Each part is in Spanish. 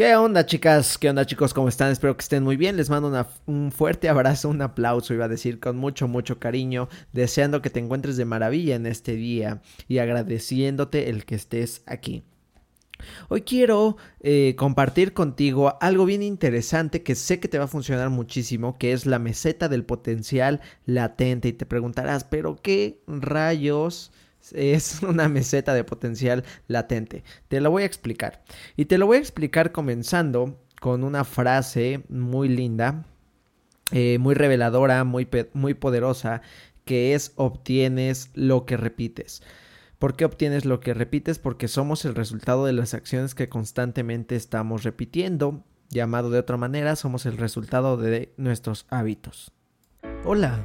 ¿Qué onda chicas? ¿Qué onda chicos? ¿Cómo están? Espero que estén muy bien. Les mando un fuerte abrazo, un aplauso, iba a decir, con mucho, mucho cariño, deseando que te encuentres de maravilla en este día y agradeciéndote el que estés aquí. Hoy quiero eh, compartir contigo algo bien interesante que sé que te va a funcionar muchísimo, que es la meseta del potencial latente. Y te preguntarás, ¿pero qué rayos? Es una meseta de potencial latente. Te lo voy a explicar. Y te lo voy a explicar comenzando con una frase muy linda, eh, muy reveladora, muy, muy poderosa, que es obtienes lo que repites. ¿Por qué obtienes lo que repites? Porque somos el resultado de las acciones que constantemente estamos repitiendo. Llamado de otra manera, somos el resultado de nuestros hábitos. Hola,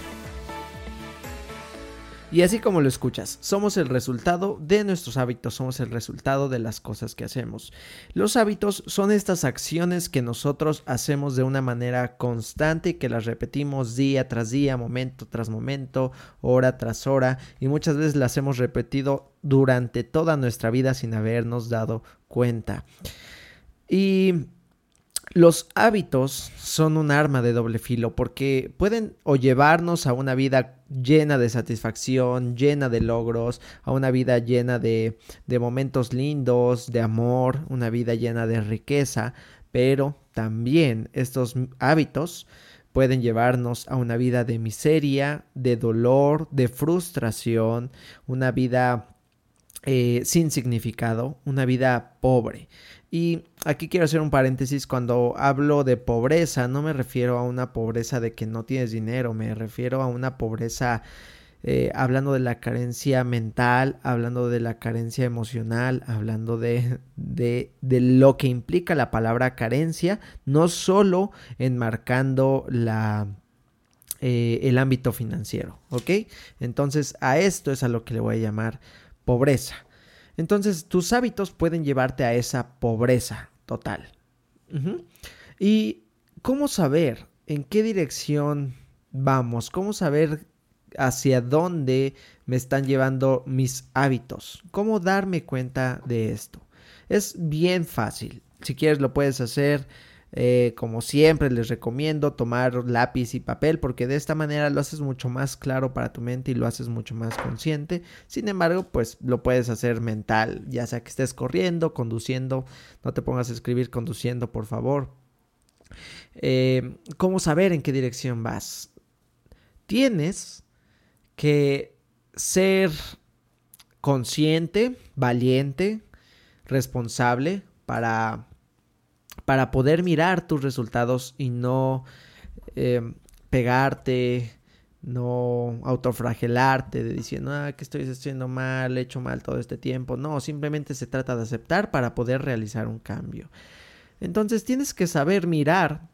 Y así como lo escuchas, somos el resultado de nuestros hábitos, somos el resultado de las cosas que hacemos. Los hábitos son estas acciones que nosotros hacemos de una manera constante y que las repetimos día tras día, momento tras momento, hora tras hora y muchas veces las hemos repetido durante toda nuestra vida sin habernos dado cuenta. Y los hábitos son un arma de doble filo porque pueden llevarnos a una vida llena de satisfacción, llena de logros, a una vida llena de, de momentos lindos, de amor, una vida llena de riqueza, pero también estos hábitos pueden llevarnos a una vida de miseria, de dolor, de frustración, una vida eh, sin significado, una vida pobre. Y aquí quiero hacer un paréntesis, cuando hablo de pobreza, no me refiero a una pobreza de que no tienes dinero, me refiero a una pobreza eh, hablando de la carencia mental, hablando de la carencia emocional, hablando de, de, lo que implica la palabra carencia, no solo enmarcando la, eh, el ámbito financiero, ¿ok? Entonces a esto es a lo que le voy a llamar pobreza. Entonces, tus hábitos pueden llevarte a esa pobreza total. ¿Y cómo saber en qué dirección vamos? ¿Cómo saber hacia dónde me están llevando mis hábitos? ¿Cómo darme cuenta de esto? Es bien fácil. Si quieres lo puedes hacer eh, como siempre les recomiendo tomar lápiz y papel porque de esta manera lo haces mucho más claro para tu mente y lo haces mucho más consciente. Sin embargo, pues lo puedes hacer mental, ya sea que estés corriendo, conduciendo, no te pongas a escribir conduciendo, por favor. Eh, ¿Cómo saber en qué dirección vas? Tienes que ser consciente, valiente, responsable para para poder mirar tus resultados y no em, pegarte, no autofragelarte de diciendo, ah, que estoy haciendo mal, he hecho mal todo este tiempo. No, simplemente se trata de aceptar para poder realizar un cambio. Entonces tienes que saber mirar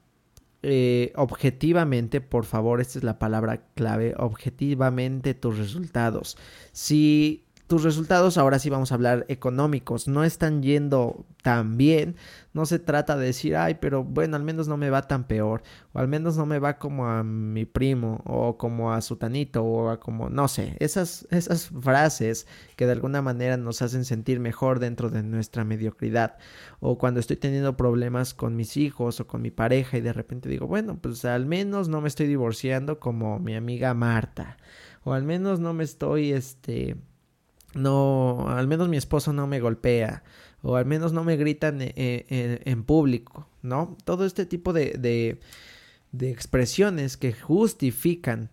eh, objetivamente, por favor, esta es la palabra clave, objetivamente tus resultados. Si tus resultados, ahora sí vamos a hablar económicos, no están yendo tan bien. No se trata de decir, ay, pero bueno, al menos no me va tan peor, o al menos no me va como a mi primo, o como a su tanito, o a como, no sé, esas, esas frases que de alguna manera nos hacen sentir mejor dentro de nuestra mediocridad. O cuando estoy teniendo problemas con mis hijos o con mi pareja y de repente digo, bueno, pues al menos no me estoy divorciando como mi amiga Marta, o al menos no me estoy, este no, al menos mi esposo no me golpea o al menos no me gritan en, eh, eh, en, público, ¿no? Todo este tipo de, de, de, expresiones que justifican,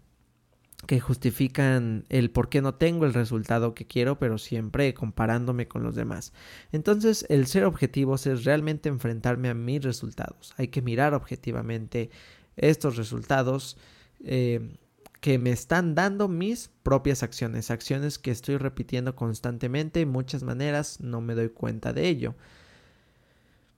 que justifican el por qué no tengo el resultado que quiero, pero siempre comparándome con los demás. Entonces, el ser objetivos es realmente enfrentarme a mis resultados. Hay que mirar objetivamente estos resultados. Eh, que me están dando mis propias acciones, acciones que estoy repitiendo constantemente y muchas maneras no me doy cuenta de ello.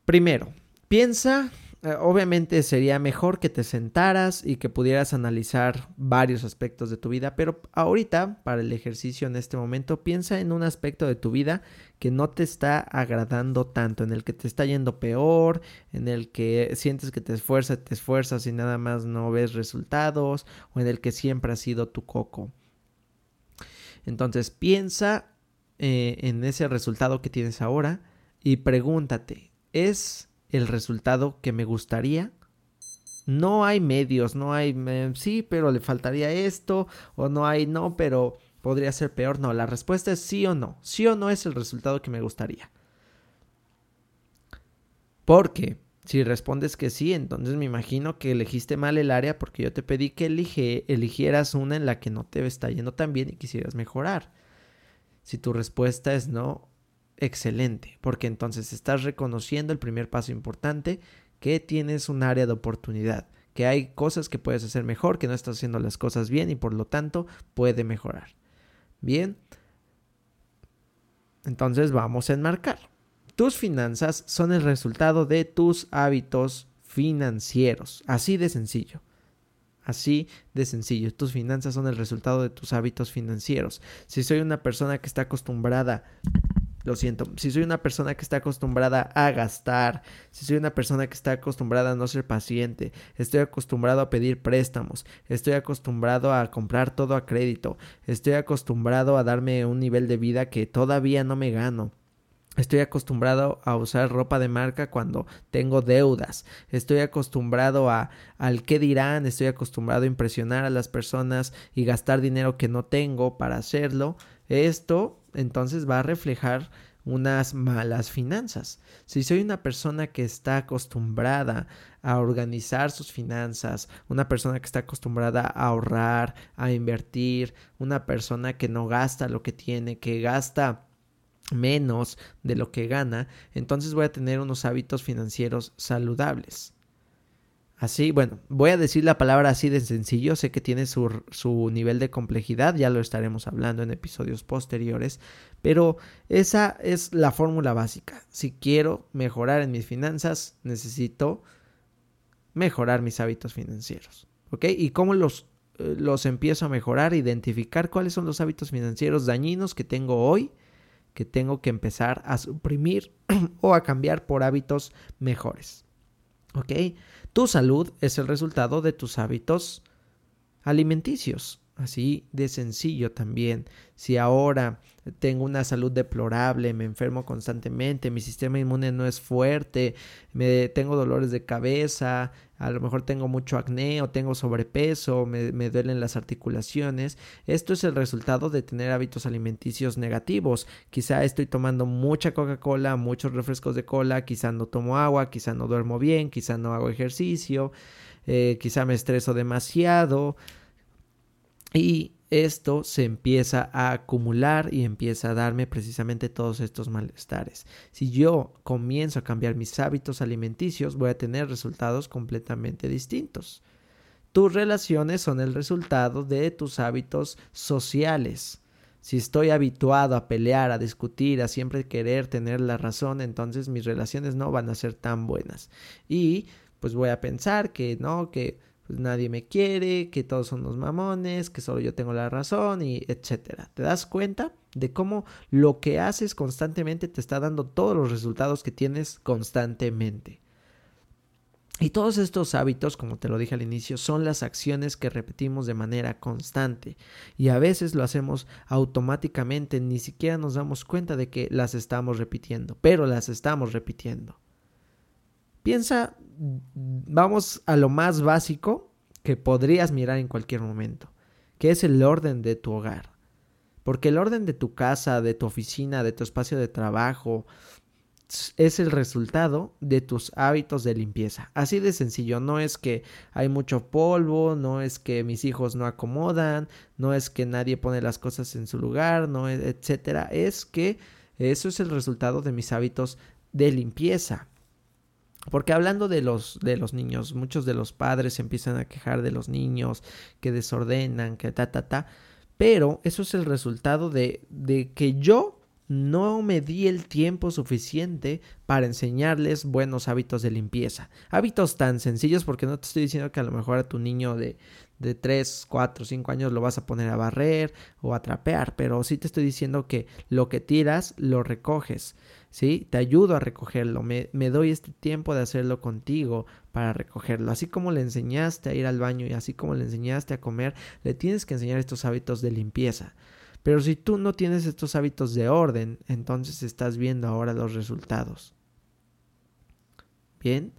Primero, piensa obviamente sería mejor que te sentaras y que pudieras analizar varios aspectos de tu vida, pero ahorita, para el ejercicio en este momento, piensa en un aspecto de tu vida que no te está agradando tanto, en el que te está yendo peor, en el que sientes que te esfuerzas, te esfuerzas y nada más no ves resultados, o en el que siempre ha sido tu coco. Entonces piensa eh, en ese resultado que tienes ahora y pregúntate, ¿es el resultado que me gustaría. No hay medios, no hay, sí, pero le faltaría esto, o no hay, no, pero podría ser peor. No, la respuesta es sí o no. Sí o no es el resultado que me gustaría. Porque si respondes que sí, entonces me imagino que elegiste mal el área porque yo te pedí que elige, eligieras una en la que no te está yendo tan bien y quisieras mejorar. Si tu respuesta es no, excelente, porque entonces estás reconociendo el primer paso importante, que tienes un área de oportunidad, que hay cosas que puedes hacer mejor, que no estás haciendo las cosas bien y por lo tanto puede mejorar. Bien, entonces vamos a enmarcar. Tus finanzas son el resultado de tus hábitos financieros, así de sencillo. Así de sencillo. Tus finanzas son el resultado de tus hábitos financieros. Si soy una persona que está acostumbrada lo siento, si soy una persona que está acostumbrada a gastar, si soy una persona que está acostumbrada a no ser paciente, estoy acostumbrado a pedir préstamos, estoy acostumbrado a comprar todo a crédito, estoy acostumbrado a darme un nivel de vida que todavía no me gano. Estoy acostumbrado a usar ropa de marca cuando tengo deudas. Estoy acostumbrado a al qué dirán. Estoy acostumbrado a impresionar a las personas y gastar dinero que no tengo para hacerlo. Esto entonces va a reflejar unas malas finanzas. Si soy una persona que está acostumbrada a organizar sus finanzas, una persona que está acostumbrada a ahorrar, a invertir, una persona que no gasta lo que tiene, que gasta menos de lo que gana, entonces voy a tener unos hábitos financieros saludables. Así, bueno, voy a decir la palabra así de sencillo, sé que tiene su, su, nivel de complejidad, ya lo estaremos hablando en episodios posteriores, pero esa es la fórmula básica. Si quiero mejorar en mis finanzas, necesito mejorar mis hábitos financieros, ¿ok? ¿Y cómo los, eh, los empiezo a mejorar? Identificar cuáles son los hábitos financieros dañinos que tengo hoy, que tengo que empezar a suprimir o a cambiar por hábitos mejores, ¿ok? Tu salud es el resultado de tus hábitos alimenticios. Así de sencillo también. Si ahora tengo una salud deplorable, me enfermo constantemente, mi sistema inmune no es fuerte, me tengo dolores de cabeza, a lo mejor tengo mucho acné o tengo sobrepeso, me, me duelen las articulaciones, esto es el resultado de tener hábitos alimenticios negativos. Quizá estoy tomando mucha Coca-Cola, muchos refrescos de cola, quizá no tomo agua, quizá no duermo bien, quizá no hago ejercicio, eh, quizá me estreso demasiado. Y esto se empieza a acumular y empieza a darme precisamente todos estos malestares. Si yo comienzo a cambiar mis hábitos alimenticios, voy a tener resultados completamente distintos. Tus relaciones son el resultado de tus hábitos sociales. Si estoy habituado a pelear, a discutir, a siempre querer tener la razón, entonces mis relaciones no van a ser tan buenas. Y pues voy a pensar que no, que pues nadie me quiere, que todos son los mamones, que solo yo tengo la razón y etcétera. ¿Te das cuenta de cómo lo que haces constantemente te está dando todos los resultados que tienes constantemente? Y todos estos hábitos, como te lo dije al inicio, son las acciones que repetimos de manera constante. Y a veces lo hacemos automáticamente, ni siquiera nos damos cuenta de que las estamos repitiendo, pero las estamos repitiendo. Piensa, vamos a lo más básico que podrías mirar en cualquier momento, que es el orden de tu hogar. Porque el orden de tu casa, de tu oficina, de tu espacio de trabajo, es el resultado de tus hábitos de limpieza. Así de sencillo, no es que hay mucho polvo, no es que mis hijos no acomodan, no es que nadie pone las cosas en su lugar, no etcétera, es que eso es el resultado de mis hábitos de limpieza. Porque hablando de los, de los niños, muchos de los padres empiezan a quejar de los niños que desordenan, que ta, ta, ta. Pero eso es el resultado de, de que yo no me di el tiempo suficiente para enseñarles buenos hábitos de limpieza. Hábitos tan sencillos porque no te estoy diciendo que a lo mejor a tu niño de, de 3, 4, 5 años lo vas a poner a barrer o a trapear, pero sí te estoy diciendo que lo que tiras lo recoges, ¿sí? Te ayudo a recogerlo, me, me doy este tiempo de hacerlo contigo para recogerlo. Así como le enseñaste a ir al baño y así como le enseñaste a comer, le tienes que enseñar estos hábitos de limpieza. Pero si tú no tienes estos hábitos de orden, entonces estás viendo ahora los resultados. Bien,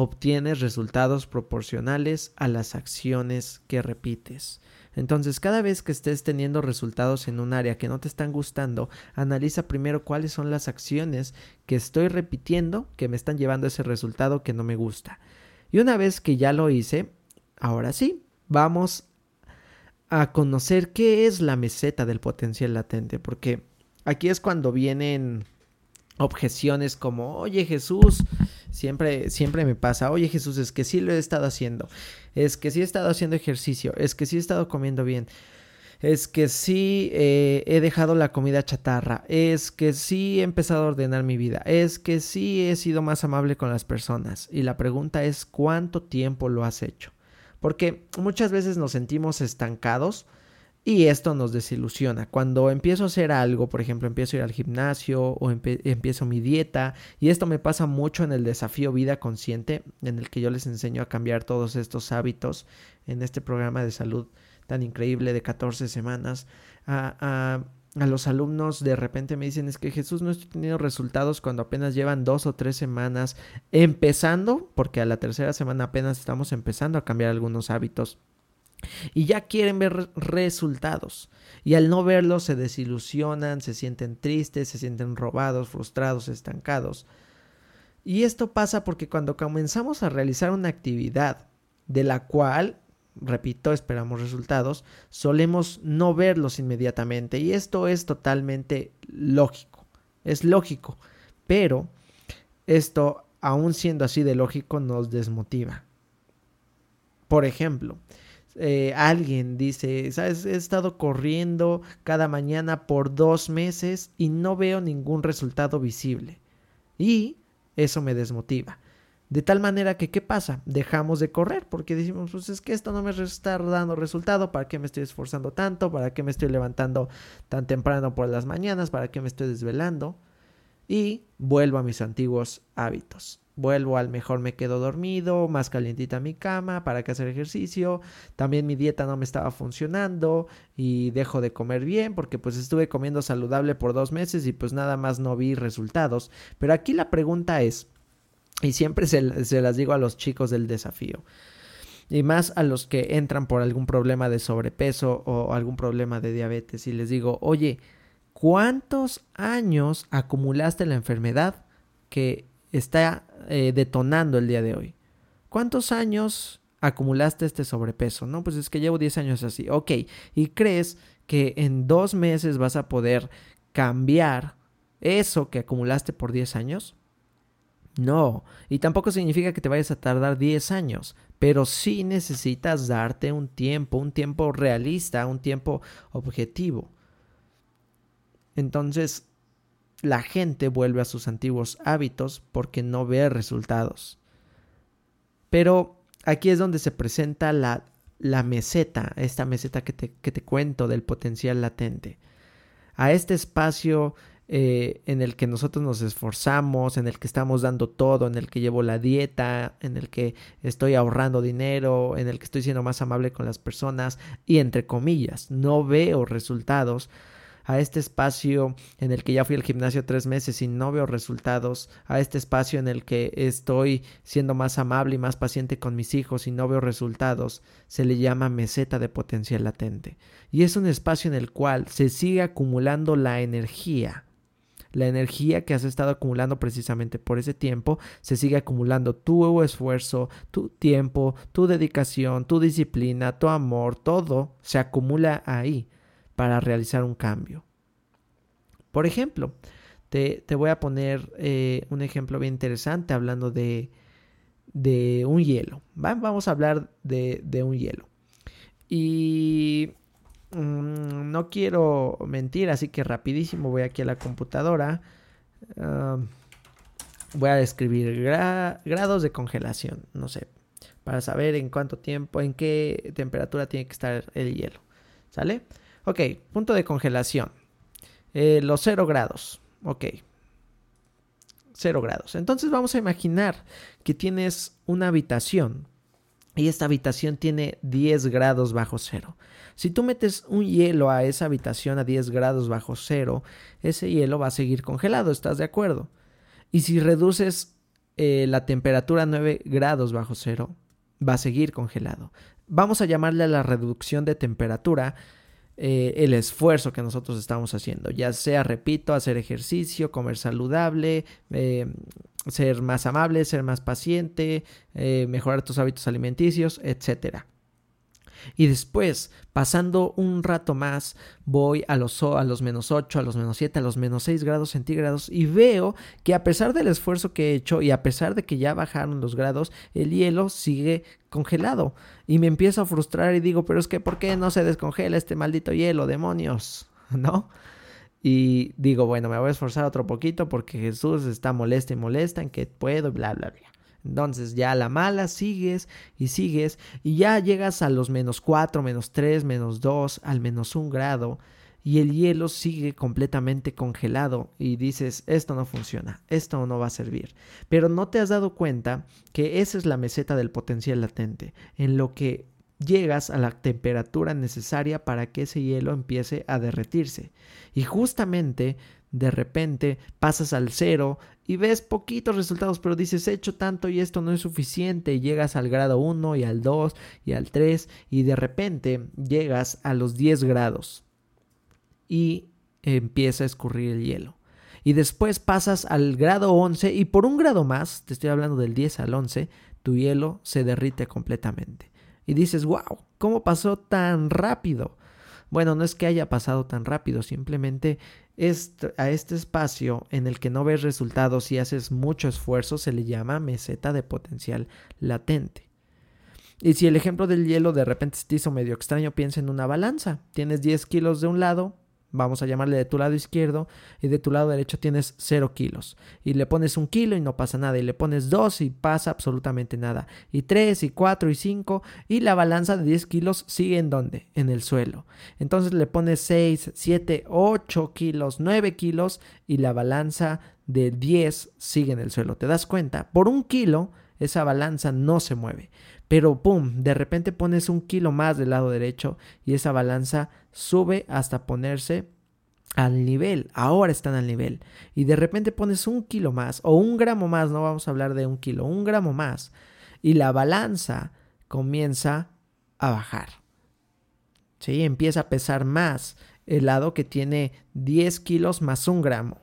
obtienes resultados proporcionales a las acciones que repites. Entonces, cada vez que estés teniendo resultados en un área que no te están gustando, analiza primero cuáles son las acciones que estoy repitiendo que me están llevando a ese resultado que no me gusta. Y una vez que ya lo hice, ahora sí, vamos a conocer qué es la meseta del potencial latente, porque aquí es cuando vienen objeciones como, oye Jesús, siempre, siempre me pasa, oye Jesús, es que sí lo he estado haciendo, es que sí he estado haciendo ejercicio, es que sí he estado comiendo bien, es que sí eh, he dejado la comida chatarra, es que sí he empezado a ordenar mi vida, es que sí he sido más amable con las personas. Y la pregunta es, ¿cuánto tiempo lo has hecho? porque muchas veces nos sentimos estancados y esto nos desilusiona. Cuando empiezo a hacer algo, por ejemplo, empiezo a ir al gimnasio o empiezo mi dieta, y esto me pasa mucho en el desafío Vida Consciente, en el que yo les enseño a cambiar todos estos hábitos en este programa de salud tan increíble de 14 semanas, a, a los alumnos de repente me dicen es que Jesús no estoy teniendo resultados cuando apenas llevan dos o tres semanas empezando, porque a la tercera semana apenas estamos empezando a cambiar algunos hábitos. Y ya quieren ver resultados. Y al no verlos se desilusionan, se sienten tristes, se sienten robados, frustrados, estancados. Y esto pasa porque cuando comenzamos a realizar una actividad de la cual repito, esperamos resultados, solemos no verlos inmediatamente y esto es totalmente lógico, es lógico, pero esto, aún siendo así de lógico, nos desmotiva. Por ejemplo, eh, alguien dice, ¿sabes? He estado corriendo cada mañana por dos meses y no veo ningún resultado visible. Y eso me desmotiva. De tal manera que, ¿qué pasa? Dejamos de correr porque decimos, pues es que esto no me está dando resultado, ¿para qué me estoy esforzando tanto? ¿Para qué me estoy levantando tan temprano por las mañanas? ¿Para qué me estoy desvelando? Y vuelvo a mis antiguos hábitos. Vuelvo al mejor me quedo dormido, más calientita mi cama, para que hacer ejercicio. También mi dieta no me estaba funcionando y dejo de comer bien porque pues estuve comiendo saludable por dos meses y pues nada más no vi resultados. Pero aquí la pregunta es, y siempre se, las digo a los chicos del desafío. Y más a los que entran por algún problema de sobrepeso o algún problema de diabetes. Y les digo, oye, ¿cuántos años acumulaste la enfermedad que está eh, detonando el día de hoy? ¿Cuántos años acumulaste este sobrepeso? No, pues es que llevo 10 años así. Ok, ¿y crees que en dos meses vas a poder cambiar eso que acumulaste por 10 años? No, y tampoco significa que te vayas a tardar 10 años, pero sí necesitas darte un tiempo, un tiempo realista, un tiempo objetivo. Entonces, la gente vuelve a sus antiguos hábitos porque no ve resultados. Pero aquí es donde se presenta la, la meseta, esta meseta que te, que te cuento del potencial latente. A este espacio eh, en el que nosotros nos esforzamos, en el que estamos dando todo, en el que llevo la dieta, en el que estoy ahorrando dinero, en el que estoy siendo más amable con las personas y entre comillas, no veo resultados a este espacio en el que ya fui al gimnasio tres meses y no veo resultados, a este espacio en el que estoy siendo más amable y más paciente con mis hijos y no veo resultados, se le llama meseta de potencial latente. Y es un espacio en el cual se sigue acumulando la energía. La energía que has estado acumulando precisamente por ese tiempo se sigue acumulando tu esfuerzo, tu tiempo, tu dedicación, tu disciplina, tu amor, todo se acumula ahí para realizar un cambio. Por ejemplo, te, voy a poner eh, un ejemplo bien interesante hablando de, de un hielo. Vamos a hablar de, un hielo. Y mm, no quiero mentir, así que rapidísimo voy aquí a la computadora. voy a describir grados de congelación, no sé, para saber en cuánto tiempo, en qué temperatura tiene que estar el hielo. ¿Sale? Ok, punto de congelación. Eh, los 0 grados. Ok. 0 grados. Entonces vamos a imaginar que tienes una habitación y esta habitación tiene 10 grados bajo cero. Si tú metes un hielo a esa habitación a 10 grados bajo cero, ese hielo va a seguir congelado, ¿estás de acuerdo? Y si reduces eh, la temperatura a 9 grados bajo cero, va a seguir congelado. Vamos a llamarle a la reducción de temperatura eh, el esfuerzo que nosotros estamos haciendo, ya sea, repito, hacer ejercicio, comer saludable, eh, ser más amable, ser más paciente, eh, mejorar tus hábitos alimenticios, etcétera. Y después, pasando un rato más, voy a los, a los menos 8, a los menos 7, a los menos 6 grados centígrados y veo que a pesar del esfuerzo que he hecho y a pesar de que ya bajaron los grados, el hielo sigue congelado. Y me empiezo a frustrar y digo, pero es que ¿por qué no se descongela este maldito hielo, demonios? ¿No? Y digo, bueno, me voy a esforzar otro poquito porque Jesús está molesta y molesta en que puedo, bla, bla, bla. Entonces ya la mala sigues y sigues y ya llegas a los menos 4, menos 3, menos 2, al menos 1 grado y el hielo sigue completamente congelado y dices, esto no funciona, esto no va a servir. Pero no te has dado cuenta que esa es la meseta del potencial latente, en lo que llegas a la temperatura necesaria para que ese hielo empiece a derretirse. Y justamente de repente pasas al cero y ves poquitos resultados, pero dices, he hecho tanto y esto no es suficiente, y llegas al grado 1 y al 2 y al 3 y de repente llegas a los 10 grados y empieza a escurrir el hielo. Y después pasas al grado 11 y por un grado más, te estoy hablando del 10 al 11, tu hielo se derrite completamente. Y dices, wow, ¿cómo pasó tan rápido? Bueno, no es que haya pasado tan rápido, simplemente a este espacio en el que no ves resultados y haces mucho esfuerzo se le llama meseta de potencial latente. Y si el ejemplo del hielo de repente te hizo medio extraño, piensa en una balanza. Tienes 10 kilos de un lado, vamos a llamarle de tu lado izquierdo, y de tu lado derecho tienes 0 kilos. Y le pones un kilo y no pasa nada, y le pones 2 y pasa absolutamente nada. Y 3 y 4 y 5, y la balanza de 10 kilos sigue en dónde? En el suelo. Entonces le pones 6, 7, 8 kilos, 9 kilos, y la balanza de 10 sigue en el suelo. ¿Te das cuenta? Por un kilo, esa balanza no se mueve. Pero ¡pum! De repente pones un kilo más del lado derecho y esa balanza sube hasta ponerse al nivel, ahora están al nivel. Y de repente pones un kilo más o un gramo más, no vamos a hablar de un kilo, un gramo más. Y la balanza comienza a bajar. ¿Sí? Empieza a pesar más el lado que tiene 10 kilos más un gramo.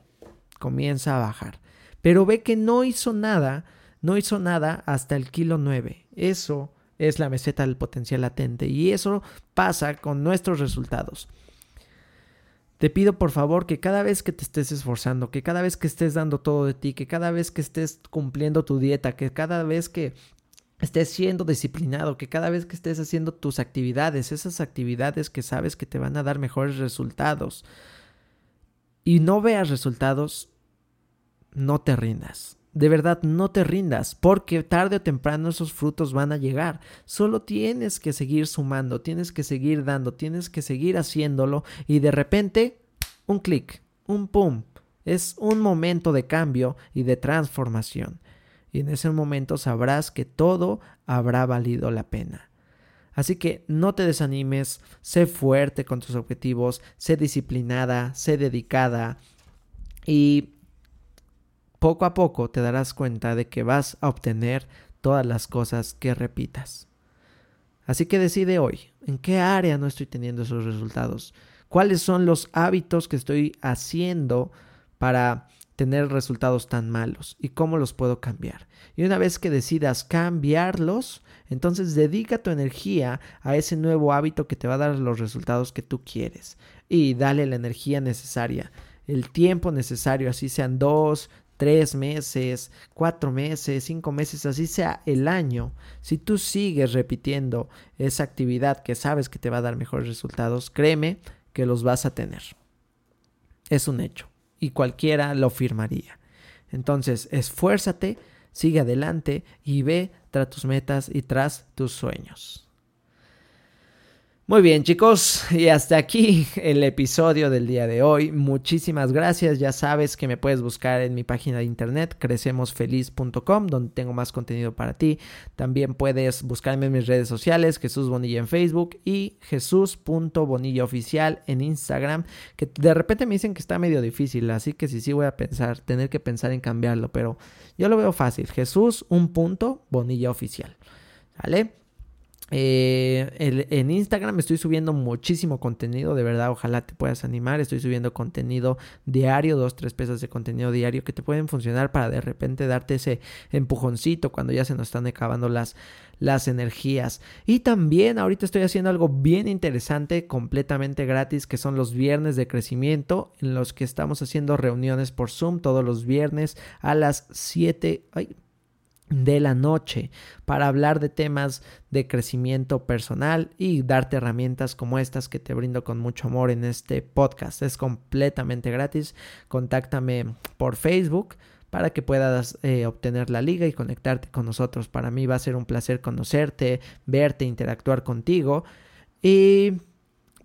Comienza a bajar. Pero ve que no hizo nada no hizo nada hasta el kilo 9. Eso es la meseta del potencial latente y eso pasa con nuestros resultados. Te pido por favor que cada vez que te estés esforzando, que cada vez que estés dando todo de ti, que cada vez que estés cumpliendo tu dieta, que cada vez que estés siendo disciplinado, que cada vez que estés haciendo tus actividades, esas actividades que sabes que te van a dar mejores resultados y no veas resultados, no te rindas de verdad no te rindas, porque tarde o temprano esos frutos van a llegar. Solo tienes que seguir sumando, tienes que seguir dando, tienes que seguir haciéndolo y de repente un clic, un pum. Es un momento de cambio y de transformación. Y en ese momento sabrás que todo habrá valido la pena. Así que no te desanimes, sé fuerte con tus objetivos, sé disciplinada, sé dedicada y poco a poco te darás cuenta de que vas a obtener todas las cosas que repitas. Así que decide hoy, ¿en qué área no estoy teniendo esos resultados? ¿Cuáles son los hábitos que estoy haciendo para tener resultados tan malos y cómo los puedo cambiar? Y una vez que decidas cambiarlos, entonces dedica tu energía a ese nuevo hábito que te va a dar los resultados que tú quieres y dale la energía necesaria el tiempo necesario, así sean dos, tres meses, cuatro meses, cinco meses, así sea el año, si tú sigues repitiendo esa actividad que sabes que te va a dar mejores resultados, créeme que los vas a tener. Es un hecho y cualquiera lo firmaría. Entonces, esfuérzate, sigue adelante y ve tras tus metas y tras tus sueños. Muy bien chicos, y hasta aquí el episodio del día de hoy. Muchísimas gracias, ya sabes que me puedes buscar en mi página de internet crecemosfeliz.com donde tengo más contenido para ti. También puedes buscarme en mis redes sociales, Jesús Bonilla en Facebook y Jesús.bonilla oficial en Instagram, que de repente me dicen que está medio difícil, así que sí, sí voy a pensar, tener que pensar en cambiarlo, pero yo lo veo fácil, Jesús un punto Bonilla oficial. ¿Vale? Eh, en Instagram estoy subiendo muchísimo contenido, de verdad, ojalá te puedas animar. Estoy subiendo contenido diario, dos, tres piezas de contenido diario que te pueden funcionar para de repente darte ese empujoncito cuando ya se nos están acabando las, las energías. Y también ahorita estoy haciendo algo bien interesante, completamente gratis, que son los viernes de crecimiento, en los que estamos haciendo reuniones por Zoom todos los viernes a las 7. Ay, de la noche para hablar de temas de crecimiento personal y darte herramientas como estas que te brindo con mucho amor en este podcast. Es completamente gratis. Contáctame por Facebook para que puedas eh, obtener la liga y conectarte con nosotros. Para mí va a ser un placer conocerte, verte, interactuar contigo y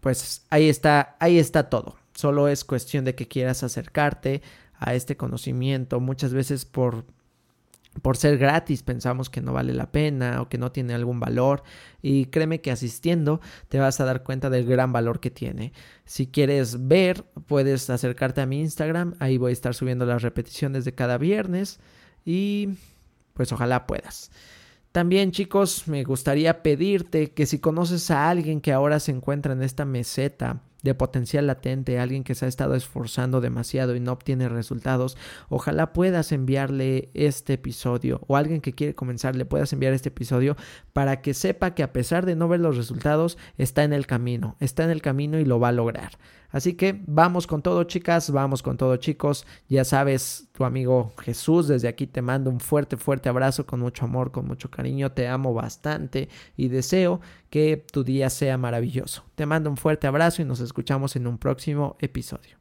pues ahí está, ahí está todo. Solo es cuestión de que quieras acercarte a este conocimiento muchas veces por por ser gratis pensamos que no vale la pena o que no tiene algún valor y créeme que asistiendo te vas a dar cuenta del gran valor que tiene. Si quieres ver, puedes acercarte a mi Instagram, ahí voy a estar subiendo las repeticiones de cada viernes y pues ojalá puedas. También chicos, me gustaría pedirte que si conoces a alguien que ahora se encuentra en esta meseta, de potencial latente, alguien que se ha estado esforzando demasiado y no obtiene resultados, ojalá puedas enviarle este episodio o alguien que quiere comenzar le puedas enviar este episodio para que sepa que a pesar de no ver los resultados, está en el camino, está en el camino y lo va a lograr. Así que vamos con todo, chicas, vamos con todo, chicos. Ya sabes, tu amigo Jesús, desde aquí te mando un fuerte, fuerte abrazo con mucho amor, con mucho cariño. Te amo bastante y deseo que tu día sea maravilloso. Te mando un fuerte abrazo y nos escuchamos en un próximo episodio.